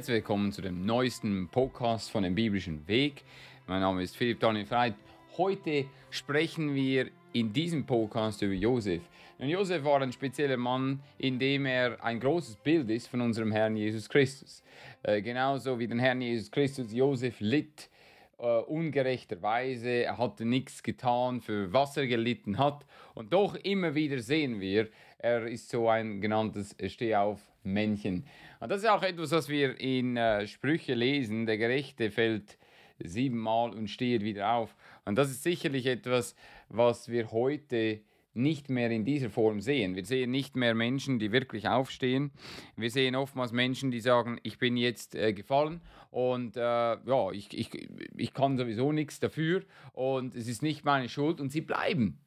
Herzlich willkommen zu dem neuesten Podcast von dem biblischen Weg. Mein Name ist Philipp Daniel Freit. Heute sprechen wir in diesem Podcast über Josef. Und Josef war ein spezieller Mann, in dem er ein großes Bild ist von unserem Herrn Jesus Christus. Äh, genauso wie den Herrn Jesus Christus, Josef litt äh, ungerechterweise, er hatte nichts getan, für was er gelitten hat. Und doch immer wieder sehen wir, er ist so ein genanntes Stehauf-Männchen. Und das ist auch etwas, was wir in äh, Sprüche lesen. Der Gerechte fällt siebenmal und steht wieder auf. Und das ist sicherlich etwas, was wir heute nicht mehr in dieser Form sehen. Wir sehen nicht mehr Menschen, die wirklich aufstehen. Wir sehen oftmals Menschen, die sagen, ich bin jetzt äh, gefallen und äh, ja, ich, ich, ich kann sowieso nichts dafür und es ist nicht meine Schuld und sie bleiben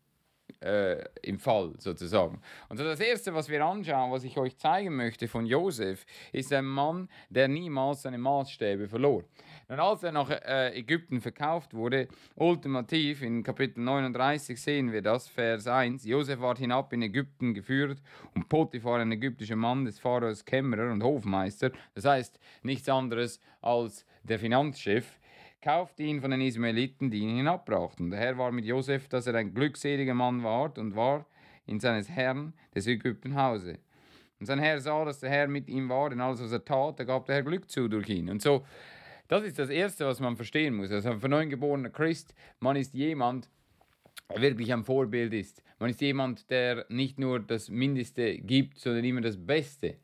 äh, im Fall sozusagen. Und so das Erste, was wir anschauen, was ich euch zeigen möchte von Josef, ist ein Mann, der niemals seine Maßstäbe verlor. Und als er nach äh, Ägypten verkauft wurde, ultimativ in Kapitel 39 sehen wir das, Vers 1, Josef ward hinab in Ägypten geführt und Potiphar, ein ägyptischer Mann des Pharaos Kämmerer und Hofmeister, das heißt nichts anderes als der Finanzchef, kaufte ihn von den Ismaeliten, die ihn hinabbrachten. Der Herr war mit Josef, dass er ein glückseliger Mann ward und war in seines Herrn des Ägypten Hause. Und sein Herr sah, dass der Herr mit ihm war, denn alles, was er tat, da gab der Herr Glück zu durch ihn. Und so, das ist das Erste, was man verstehen muss. Also ein von neuem geborener Christ, man ist jemand, der wirklich ein Vorbild ist. Man ist jemand, der nicht nur das Mindeste gibt, sondern immer das Beste.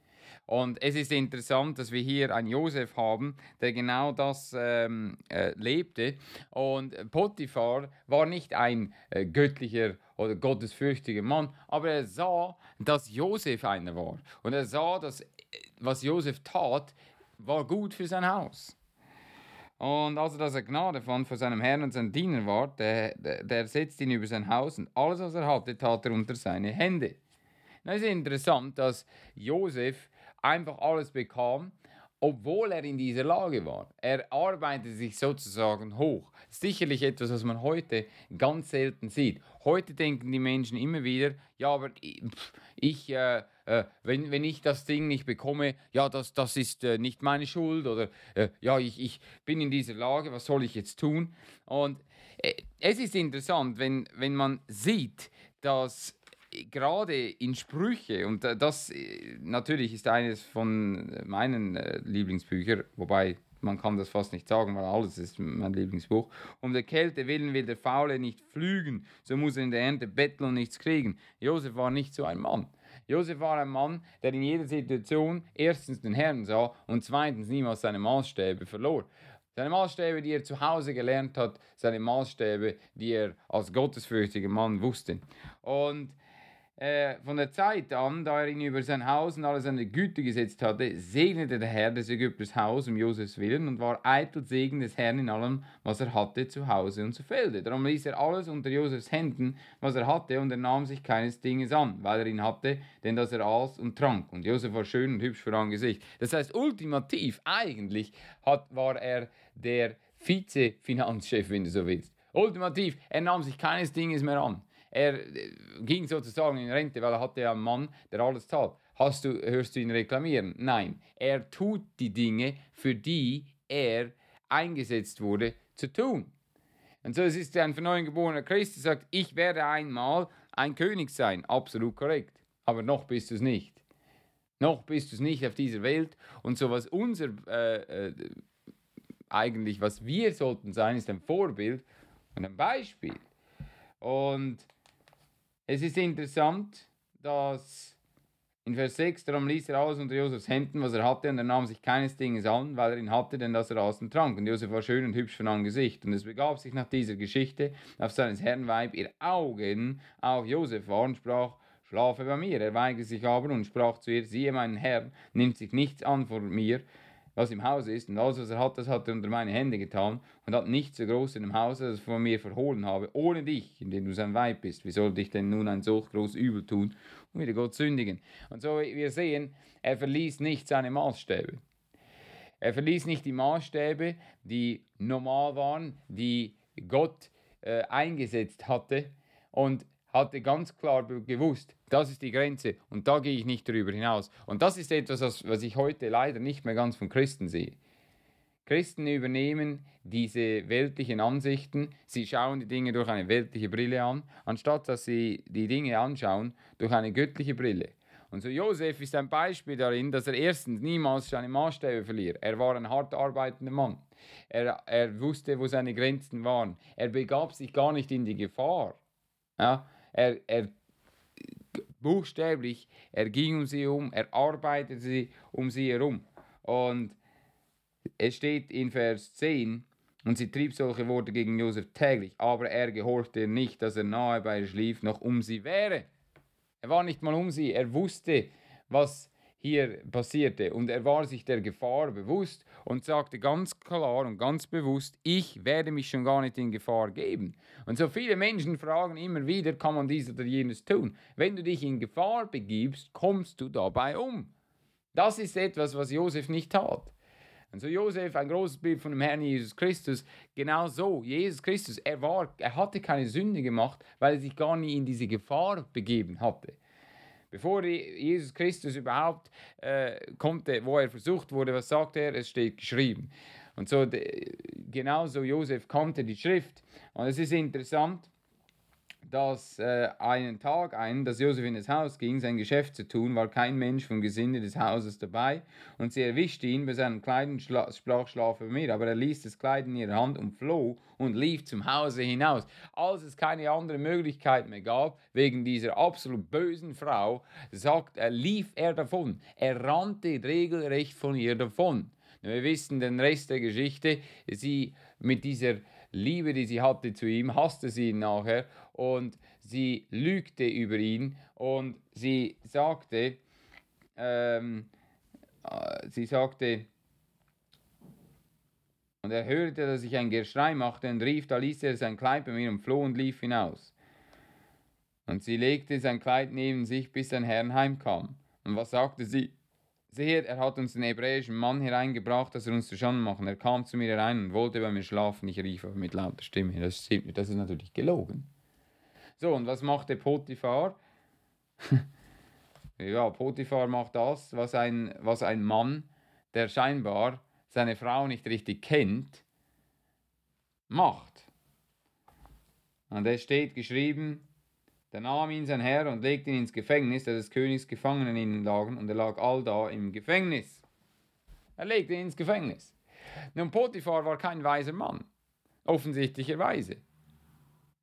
Und es ist interessant, dass wir hier einen Josef haben, der genau das ähm, äh, lebte. Und Potiphar war nicht ein äh, göttlicher oder gottesfürchtiger Mann, aber er sah, dass Josef einer war. Und er sah, dass äh, was Josef tat, war gut für sein Haus. Und als er er Gnade fand vor seinem Herrn und seinem Diener war, der, der, der setzte ihn über sein Haus und alles, was er hatte, tat er unter seine Hände. Es ist interessant, dass Josef einfach alles bekam, obwohl er in dieser Lage war. Er arbeitete sich sozusagen hoch. Sicherlich etwas, was man heute ganz selten sieht. Heute denken die Menschen immer wieder, ja, aber ich, äh, äh, wenn, wenn ich das Ding nicht bekomme, ja, das, das ist äh, nicht meine Schuld oder äh, ja, ich, ich bin in dieser Lage, was soll ich jetzt tun? Und äh, es ist interessant, wenn, wenn man sieht, dass gerade in Sprüche, und das äh, natürlich ist eines von meinen äh, Lieblingsbüchern, wobei man kann das fast nicht sagen, weil alles ist mein Lieblingsbuch. Um der Kälte willen will der Faule nicht flügen, so muss er in der Ernte betteln und nichts kriegen. Josef war nicht so ein Mann. Josef war ein Mann, der in jeder Situation erstens den Herrn sah und zweitens niemals seine Maßstäbe verlor. Seine Maßstäbe, die er zu Hause gelernt hat, seine Maßstäbe, die er als gottesfürchtiger Mann wusste. Und äh, von der Zeit an, da er ihn über sein Haus und alle seine Güte gesetzt hatte, segnete der Herr des Ägypters Haus um Josefs Willen und war eitel Segen des Herrn in allem, was er hatte, zu Hause und zu Felde. Darum ließ er alles unter Josefs Händen, was er hatte, und er nahm sich keines Dinges an, weil er ihn hatte, denn dass er aß und trank. Und Josef war schön und hübsch vor Angesicht. Das heißt, ultimativ, eigentlich hat, war er der Vize-Finanzchef, wenn du so willst. Ultimativ, er nahm sich keines Dinges mehr an. Er äh, ging sozusagen in Rente, weil er hatte ja einen Mann, der alles zahlt. Hast du, hörst du ihn reklamieren? Nein. Er tut die Dinge, für die er eingesetzt wurde, zu tun. Und so es ist ein von neuem geborener Christ, der sagt, ich werde einmal ein König sein. Absolut korrekt. Aber noch bist du es nicht. Noch bist du es nicht auf dieser Welt. Und so was unser, äh, äh, eigentlich, was wir sollten sein, ist ein Vorbild und ein Beispiel. Und es ist interessant, dass in Vers 6, darum ließ er alles unter Josefs Händen, was er hatte, und er nahm sich keines Dinges an, weil er ihn hatte, denn dass er und trank. Und Josef war schön und hübsch von Angesicht. Und es begab sich nach dieser Geschichte auf seines Herrn Weib ihr Augen auf Josef war und sprach, schlafe bei mir. Er weigerte sich aber und sprach zu ihr, siehe, mein Herr nimmt sich nichts an vor mir, was im Haus ist, und alles, was er hat, das hat er unter meine Hände getan, und hat nichts so groß in dem Hause, das ich von mir verhohlen habe, ohne dich, in dem du sein Weib bist. Wie sollte ich denn nun ein solch großes Übel tun und wieder Gott sündigen? Und so, wir sehen, er verließ nicht seine Maßstäbe. Er verließ nicht die Maßstäbe, die normal waren, die Gott äh, eingesetzt hatte und hatte ganz klar gewusst, das ist die Grenze und da gehe ich nicht darüber hinaus. Und das ist etwas, was ich heute leider nicht mehr ganz von Christen sehe. Christen übernehmen diese weltlichen Ansichten, sie schauen die Dinge durch eine weltliche Brille an, anstatt dass sie die Dinge anschauen durch eine göttliche Brille. Und so Josef ist ein Beispiel darin, dass er erstens niemals seine Maßstäbe verliert. Er war ein hart arbeitender Mann. Er, er wusste, wo seine Grenzen waren. Er begab sich gar nicht in die Gefahr. Ja, er, er buchstäblich, er ging um sie um, er arbeitete um sie herum. Und es steht in Vers 10, und sie trieb solche Worte gegen Josef täglich, aber er gehorchte nicht, dass er nahe bei ihr schlief, noch um sie wäre. Er war nicht mal um sie, er wusste, was hier passierte und er war sich der Gefahr bewusst und sagte ganz klar und ganz bewusst, ich werde mich schon gar nicht in Gefahr geben. Und so viele Menschen fragen immer wieder, kann man dies oder jenes tun? Wenn du dich in Gefahr begibst, kommst du dabei um. Das ist etwas, was Josef nicht tat. Und so Josef, ein großes Bild von dem Herrn Jesus Christus, genau so, Jesus Christus, er, war, er hatte keine Sünde gemacht, weil er sich gar nie in diese Gefahr begeben hatte. Bevor Jesus Christus überhaupt äh, konnte, wo er versucht wurde, was sagt er? Es steht geschrieben. Und so genauso Josef kannte die Schrift. Und es ist interessant, dass äh, einen Tag ein, dass Josef in das Haus ging, sein Geschäft zu tun, war kein Mensch vom Gesinde des Hauses dabei, und sie erwischte ihn bei seinen Kleidern, sprach schlafe mir, aber er ließ das Kleid in ihrer Hand und floh und lief zum Hause hinaus. Als es keine andere Möglichkeit mehr gab, wegen dieser absolut bösen Frau, sagt er, lief er davon. Er rannte regelrecht von ihr davon. Wir wissen den Rest der Geschichte. Sie mit dieser Liebe, die sie hatte zu ihm, hasste sie ihn nachher und sie lügte über ihn und sie sagte, ähm, äh, sie sagte, und er hörte, dass ich ein Geschrei machte und rief, da ließ er sein Kleid bei mir und floh und lief hinaus. Und sie legte sein Kleid neben sich, bis sein Herrn heimkam. Und was sagte sie? Seht, er hat uns den hebräischen Mann hereingebracht, dass er uns zu machen. Er kam zu mir herein und wollte bei mir schlafen. Ich rief aber mit lauter Stimme. Das ist natürlich gelogen. So, und was macht der Potiphar? ja, Potiphar macht das, was ein, was ein Mann, der scheinbar seine Frau nicht richtig kennt, macht. Und es steht geschrieben, da nahm ihn sein Herr und legte ihn ins Gefängnis, da des Königs Gefangenen in ihn lagen, und er lag all da im Gefängnis. Er legte ihn ins Gefängnis. Nun, Potiphar war kein weiser Mann, offensichtlicherweise.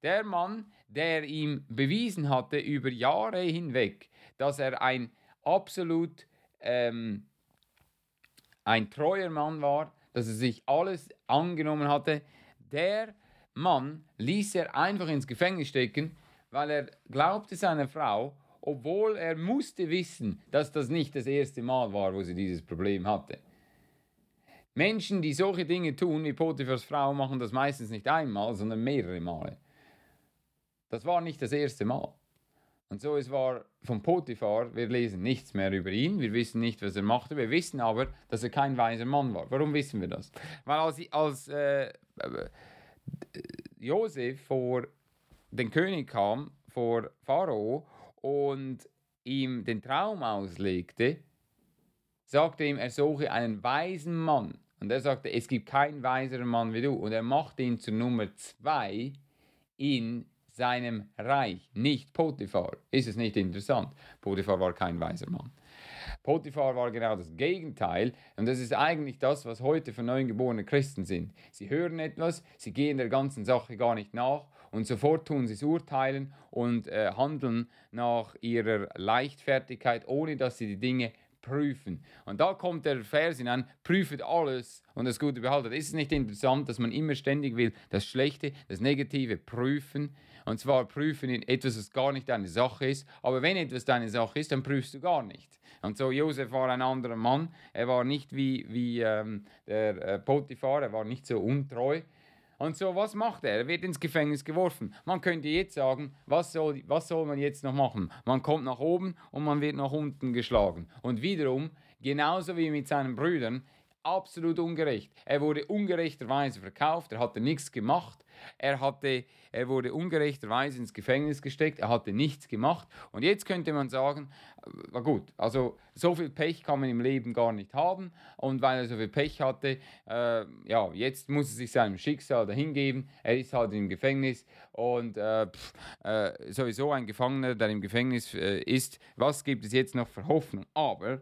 Der Mann, der ihm bewiesen hatte über Jahre hinweg, dass er ein absolut ähm, ein treuer Mann war, dass er sich alles angenommen hatte, der Mann ließ er einfach ins Gefängnis stecken, weil er glaubte seiner Frau, obwohl er musste wissen, dass das nicht das erste Mal war, wo sie dieses Problem hatte. Menschen, die solche Dinge tun, wie Potiphars Frau, machen das meistens nicht einmal, sondern mehrere Male. Das war nicht das erste Mal. Und so es war von Potiphar, wir lesen nichts mehr über ihn, wir wissen nicht, was er machte, wir wissen aber, dass er kein weiser Mann war. Warum wissen wir das? Weil als, als äh, Josef vor den König kam, vor Pharao, und ihm den Traum auslegte, sagte ihm, er suche einen weisen Mann. Und er sagte, es gibt keinen weiseren Mann wie du. Und er machte ihn zur Nummer zwei in seinem Reich, nicht Potiphar. Ist es nicht interessant? Potiphar war kein weiser Mann. Potiphar war genau das Gegenteil und das ist eigentlich das, was heute von neugeborenen Christen sind. Sie hören etwas, sie gehen der ganzen Sache gar nicht nach und sofort tun sie es urteilen und äh, handeln nach ihrer Leichtfertigkeit, ohne dass sie die Dinge prüfen. Und da kommt der Vers hinein, prüfet alles und das Gute behaltet. Ist es nicht interessant, dass man immer ständig will, das Schlechte, das Negative prüfen? Und zwar prüfen in etwas, was gar nicht deine Sache ist. Aber wenn etwas deine Sache ist, dann prüfst du gar nicht. Und so, Josef war ein anderer Mann. Er war nicht wie, wie ähm, der äh, Potiphar, er war nicht so untreu. Und so, was macht er? Er wird ins Gefängnis geworfen. Man könnte jetzt sagen, was soll, was soll man jetzt noch machen? Man kommt nach oben und man wird nach unten geschlagen. Und wiederum, genauso wie mit seinen Brüdern, absolut ungerecht. Er wurde ungerechterweise verkauft, er hatte nichts gemacht, er, hatte, er wurde ungerechterweise ins Gefängnis gesteckt, er hatte nichts gemacht. Und jetzt könnte man sagen, war gut, also so viel Pech kann man im Leben gar nicht haben. Und weil er so viel Pech hatte, äh, ja, jetzt muss er sich seinem Schicksal dahingeben. Er ist halt im Gefängnis und äh, pff, äh, sowieso ein Gefangener, der im Gefängnis äh, ist. Was gibt es jetzt noch für Hoffnung? Aber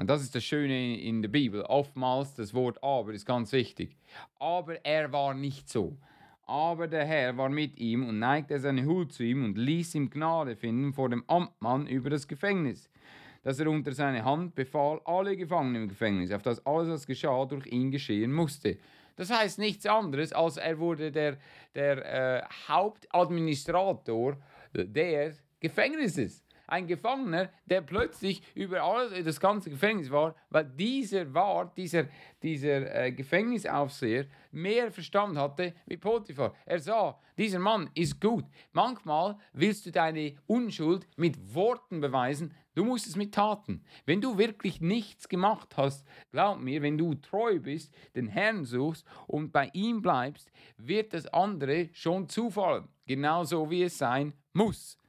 und das ist das Schöne in der Bibel. Oftmals das Wort aber ist ganz wichtig. Aber er war nicht so. Aber der Herr war mit ihm und neigte seine Hut zu ihm und ließ ihm Gnade finden vor dem Amtmann über das Gefängnis, dass er unter seine Hand befahl, alle Gefangenen im Gefängnis, auf das alles, was geschah, durch ihn geschehen musste. Das heißt nichts anderes, als er wurde der, der äh, Hauptadministrator des Gefängnisses ein Gefangener, der plötzlich über alles, das ganze Gefängnis war, weil dieser war, dieser, dieser äh, Gefängnisaufseher, mehr Verstand hatte wie Potiphar. Er sah, dieser Mann ist gut. Manchmal willst du deine Unschuld mit Worten beweisen, du musst es mit Taten. Wenn du wirklich nichts gemacht hast, glaub mir, wenn du treu bist, den Herrn suchst und bei ihm bleibst, wird das andere schon zufallen. Genauso wie es sein muss.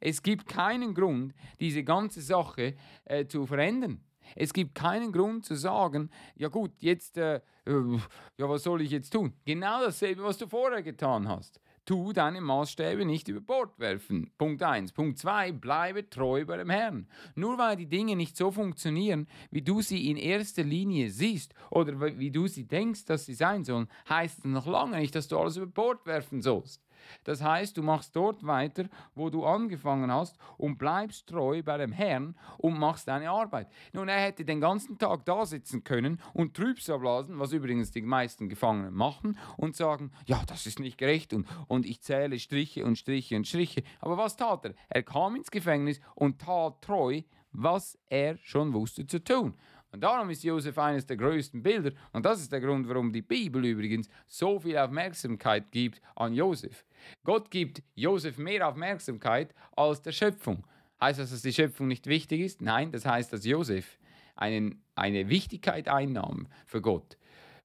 Es gibt keinen Grund, diese ganze Sache äh, zu verändern. Es gibt keinen Grund zu sagen, ja gut, jetzt, äh, äh, ja, was soll ich jetzt tun? Genau dasselbe, was du vorher getan hast. Tu deine Maßstäbe nicht über Bord werfen. Punkt 1. Punkt 2. Bleibe treu bei dem Herrn. Nur weil die Dinge nicht so funktionieren, wie du sie in erster Linie siehst oder wie du sie denkst, dass sie sein sollen, heißt es noch lange nicht, dass du alles über Bord werfen sollst. Das heißt, du machst dort weiter, wo du angefangen hast und bleibst treu bei dem Herrn und machst deine Arbeit. Nun, er hätte den ganzen Tag da sitzen können und Trübsal blasen, was übrigens die meisten Gefangenen machen, und sagen, ja, das ist nicht gerecht und, und ich zähle Striche und Striche und Striche. Aber was tat er? Er kam ins Gefängnis und tat treu, was er schon wusste zu tun. Und darum ist Josef eines der größten Bilder. Und das ist der Grund, warum die Bibel übrigens so viel Aufmerksamkeit gibt an Josef. Gott gibt Josef mehr Aufmerksamkeit als der Schöpfung. Heißt das, dass die Schöpfung nicht wichtig ist? Nein, das heißt, dass Josef einen, eine Wichtigkeit einnahm für Gott,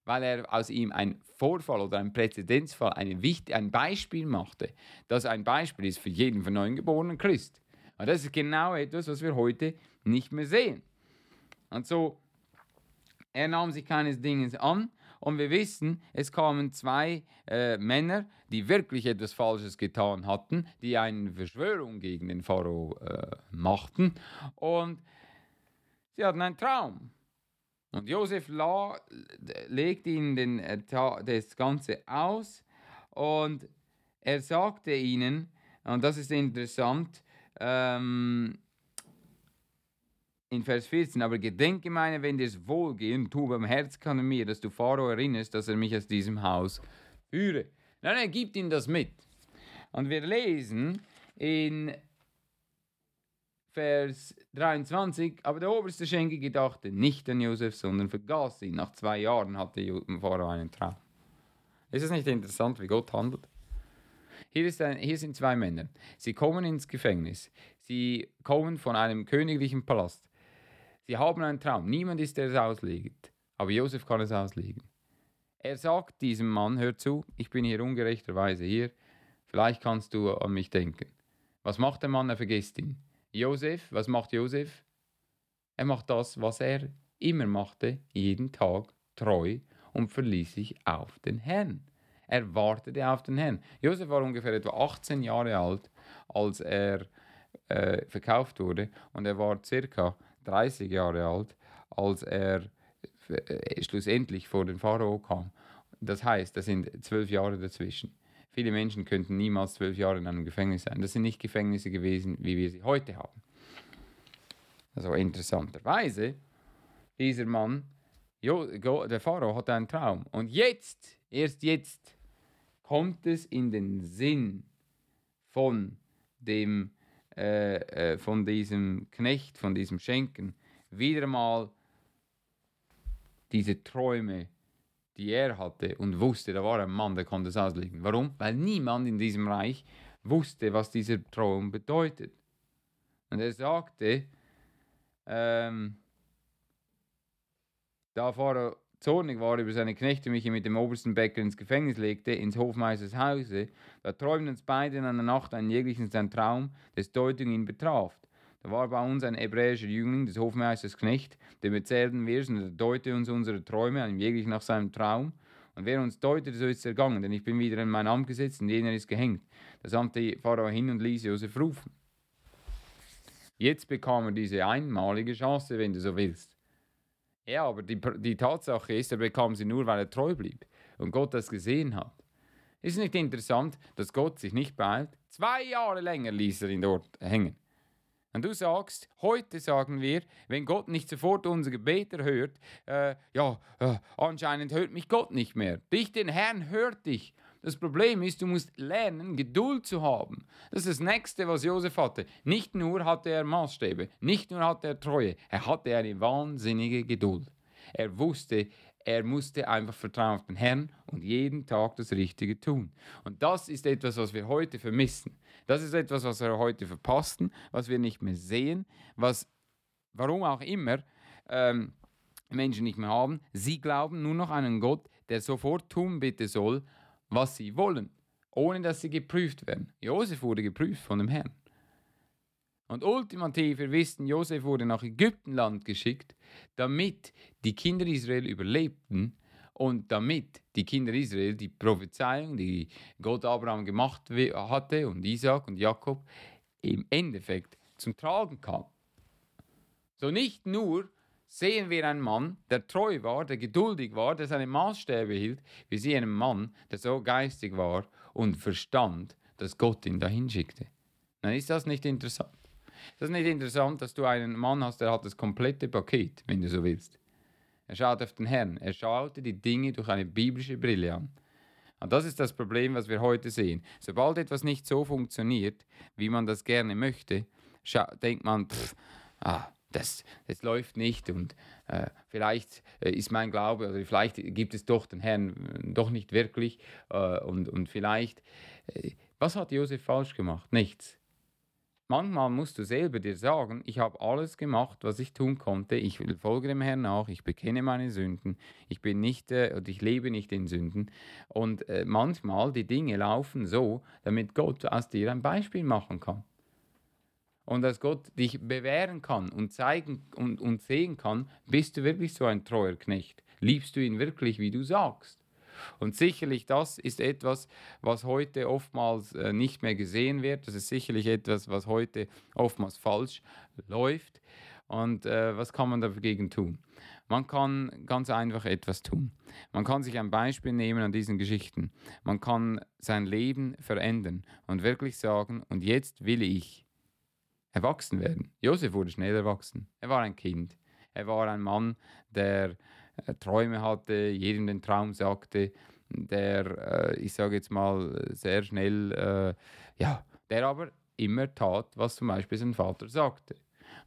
weil er aus ihm ein Vorfall oder ein Präzedenzfall, eine, ein Beispiel machte, das ein Beispiel ist für jeden von neugeborenen Christ. Und das ist genau etwas, was wir heute nicht mehr sehen. Und so, er nahm sich keines Dinges an. Und wir wissen, es kamen zwei äh, Männer, die wirklich etwas Falsches getan hatten, die eine Verschwörung gegen den Pharao äh, machten. Und sie hatten einen Traum. Und Josef la, legte ihnen den, äh, das Ganze aus und er sagte ihnen, und das ist interessant, ähm, in Vers 14, aber gedenke meine, wenn dir es wohlgehen, tu beim Herz kann mir, dass du Pharao erinnerst, dass er mich aus diesem Haus führe. Nein, er gibt ihm das mit. Und wir lesen in Vers 23, aber der oberste Schenke gedachte nicht an Josef, sondern vergaß ihn. Nach zwei Jahren hatte Pharao einen Traum. Ist es nicht interessant, wie Gott handelt? Hier, ist ein, hier sind zwei Männer. Sie kommen ins Gefängnis. Sie kommen von einem königlichen Palast. Sie haben einen Traum. Niemand ist, der es auslegt. Aber Josef kann es auslegen. Er sagt diesem Mann, hör zu, ich bin hier ungerechterweise hier. Vielleicht kannst du an mich denken. Was macht der Mann? Er vergisst ihn. Josef, was macht Josef? Er macht das, was er immer machte, jeden Tag treu und verließ sich auf den Herrn. Er wartete auf den Herrn. Josef war ungefähr etwa 18 Jahre alt, als er äh, verkauft wurde und er war circa 30 Jahre alt, als er äh, schlussendlich vor den Pharao kam. Das heißt, da sind zwölf Jahre dazwischen. Viele Menschen könnten niemals zwölf Jahre in einem Gefängnis sein. Das sind nicht Gefängnisse gewesen, wie wir sie heute haben. Also interessanterweise, dieser Mann, der Pharao hat einen Traum. Und jetzt, erst jetzt, kommt es in den Sinn von dem, äh, äh, von diesem Knecht, von diesem Schenken, wieder mal diese Träume, die er hatte und wusste, da war ein Mann, der konnte es auslegen. Warum? Weil niemand in diesem Reich wusste, was dieser Traum bedeutet. Und er sagte, ähm, da Pharao zornig war über seine Knechte, mich mit dem obersten Bäcker ins Gefängnis legte, ins Hofmeisters Hause, da träumten uns beide in einer Nacht einen jeglichen sein Traum, des Deutung ihn betraf. Da war bei uns ein hebräischer Jüngling, des Hofmeisters Knecht, dem erzählten wir, und er deute uns unsere Träume, einem jeglich nach seinem Traum. Und wer uns deutete, so ist es ergangen, denn ich bin wieder in mein Amt gesetzt und jener ist gehängt. Da sandte Pharao hin und ließ Josef rufen. Jetzt bekam er diese einmalige Chance, wenn du so willst. Ja, aber die, die Tatsache ist, er bekam sie nur, weil er treu blieb und Gott das gesehen hat. Ist nicht interessant, dass Gott sich nicht beeilt? Zwei Jahre länger ließ er ihn dort hängen. Und du sagst, heute sagen wir, wenn Gott nicht sofort unser Gebet erhört, äh, ja, äh, anscheinend hört mich Gott nicht mehr. Dich, den Herrn, hört dich. Das Problem ist, du musst lernen, Geduld zu haben. Das ist das Nächste, was Josef hatte. Nicht nur hatte er Maßstäbe, nicht nur hatte er Treue, er hatte eine wahnsinnige Geduld. Er wusste, er musste einfach vertrauen auf den Herrn und jeden Tag das Richtige tun. Und das ist etwas, was wir heute vermissen. Das ist etwas, was wir heute verpassen, was wir nicht mehr sehen, was, warum auch immer, ähm, Menschen nicht mehr haben. Sie glauben nur noch an einen Gott, der sofort tun bitte soll, was sie wollen, ohne dass sie geprüft werden. Josef wurde geprüft von dem Herrn. Und ultimativ, wir wissen, Josef wurde nach Ägyptenland geschickt, damit die Kinder Israel überlebten und damit die Kinder Israel die Prophezeiung, die Gott Abraham gemacht hatte und Isaac und Jakob, im Endeffekt zum Tragen kam. So nicht nur sehen wir einen Mann, der treu war, der geduldig war, der seine Maßstäbe hielt. Wir sehen einen Mann, der so geistig war und verstand, dass Gott ihn dahin schickte. Dann ist das nicht interessant. Das ist nicht interessant, dass du einen Mann hast, der hat das komplette Paket, wenn du so willst. Er schaut auf den Herrn. Er schaute die Dinge durch eine biblische Brille an. Und das ist das Problem, was wir heute sehen. Sobald etwas nicht so funktioniert, wie man das gerne möchte, denkt man, pff, ah, das, das läuft nicht und äh, vielleicht äh, ist mein Glaube, oder vielleicht gibt es doch den Herrn äh, doch nicht wirklich äh, und, und vielleicht, äh, was hat Josef falsch gemacht? Nichts. Manchmal musst du selber dir sagen, ich habe alles gemacht, was ich tun konnte, ich folge dem Herrn nach, ich bekenne meine Sünden, ich bin nicht und ich lebe nicht in Sünden und manchmal die Dinge laufen so, damit Gott aus dir ein Beispiel machen kann und dass Gott dich bewähren kann und zeigen und, und sehen kann, bist du wirklich so ein treuer Knecht? Liebst du ihn wirklich, wie du sagst? Und sicherlich das ist etwas, was heute oftmals äh, nicht mehr gesehen wird. Das ist sicherlich etwas, was heute oftmals falsch läuft. Und äh, was kann man dagegen tun? Man kann ganz einfach etwas tun. Man kann sich ein Beispiel nehmen an diesen Geschichten. Man kann sein Leben verändern und wirklich sagen, und jetzt will ich erwachsen werden. Josef wurde schnell erwachsen. Er war ein Kind. Er war ein Mann, der äh, Träume hatte, jedem den Traum sagte, der, äh, ich sage jetzt mal, sehr schnell, äh, ja, der aber immer tat, was zum Beispiel sein Vater sagte.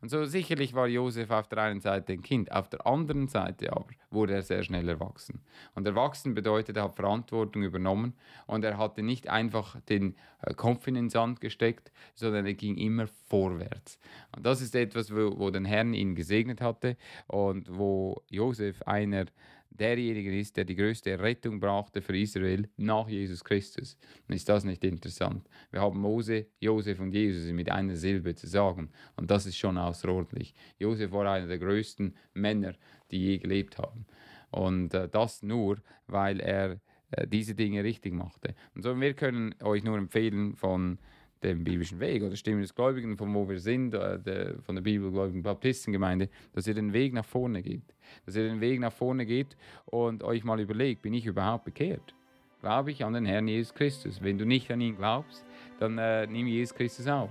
Und so sicherlich war Josef auf der einen Seite ein Kind, auf der anderen Seite aber wurde er sehr schnell erwachsen. Und erwachsen bedeutet, er hat Verantwortung übernommen und er hatte nicht einfach den äh, Kopf in den Sand gesteckt, sondern er ging immer vorwärts. Und das ist etwas, wo, wo den Herrn ihn gesegnet hatte und wo Josef einer derjenige ist, der die größte Rettung brachte für Israel nach Jesus Christus. Ist das nicht interessant? Wir haben Mose, Josef und Jesus mit einer Silbe zu sagen. Und das ist schon außerordentlich. Josef war einer der größten Männer, die je gelebt haben. Und äh, das nur, weil er äh, diese Dinge richtig machte. Und so, wir können euch nur empfehlen von dem biblischen Weg oder Stimme des Gläubigen, von wo wir sind, äh, der, von der bibelgläubigen Baptistengemeinde, dass ihr den Weg nach vorne geht. Dass ihr den Weg nach vorne geht und euch mal überlegt, bin ich überhaupt bekehrt? Glaube ich an den Herrn Jesus Christus? Wenn du nicht an ihn glaubst, dann äh, nimm Jesus Christus auf.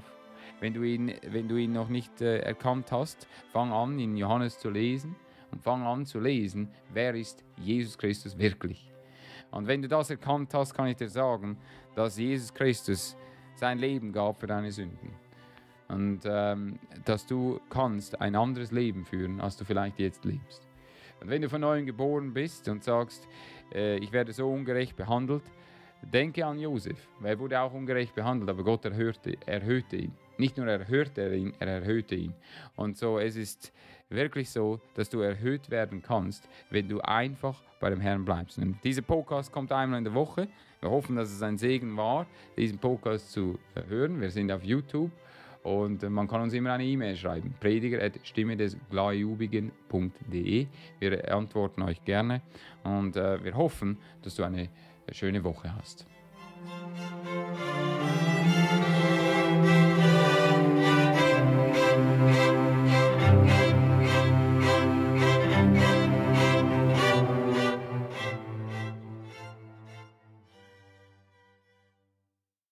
wenn du ihn, wenn du ihn noch nicht äh, erkannt hast, fang an, in Johannes zu lesen und fang an zu lesen, wer ist Jesus Christus wirklich. Und wenn du das erkannt hast, kann ich dir sagen, dass Jesus Christus sein Leben gab für deine Sünden. Und ähm, dass du kannst ein anderes Leben führen, als du vielleicht jetzt lebst. Und wenn du von neuem geboren bist und sagst, äh, ich werde so ungerecht behandelt, denke an Josef. Er wurde auch ungerecht behandelt, aber Gott erhörte, erhöhte ihn. Nicht nur erhörte er ihn, er erhöhte ihn. Und so, es ist wirklich so, dass du erhöht werden kannst, wenn du einfach bei dem Herrn bleibst. Und dieser Podcast kommt einmal in der Woche. Wir hoffen, dass es ein Segen war, diesen Podcast zu hören. Wir sind auf YouTube und man kann uns immer eine E-Mail schreiben. Prediger.stimme des Glajubigen.de. Wir antworten euch gerne und äh, wir hoffen, dass du eine schöne Woche hast.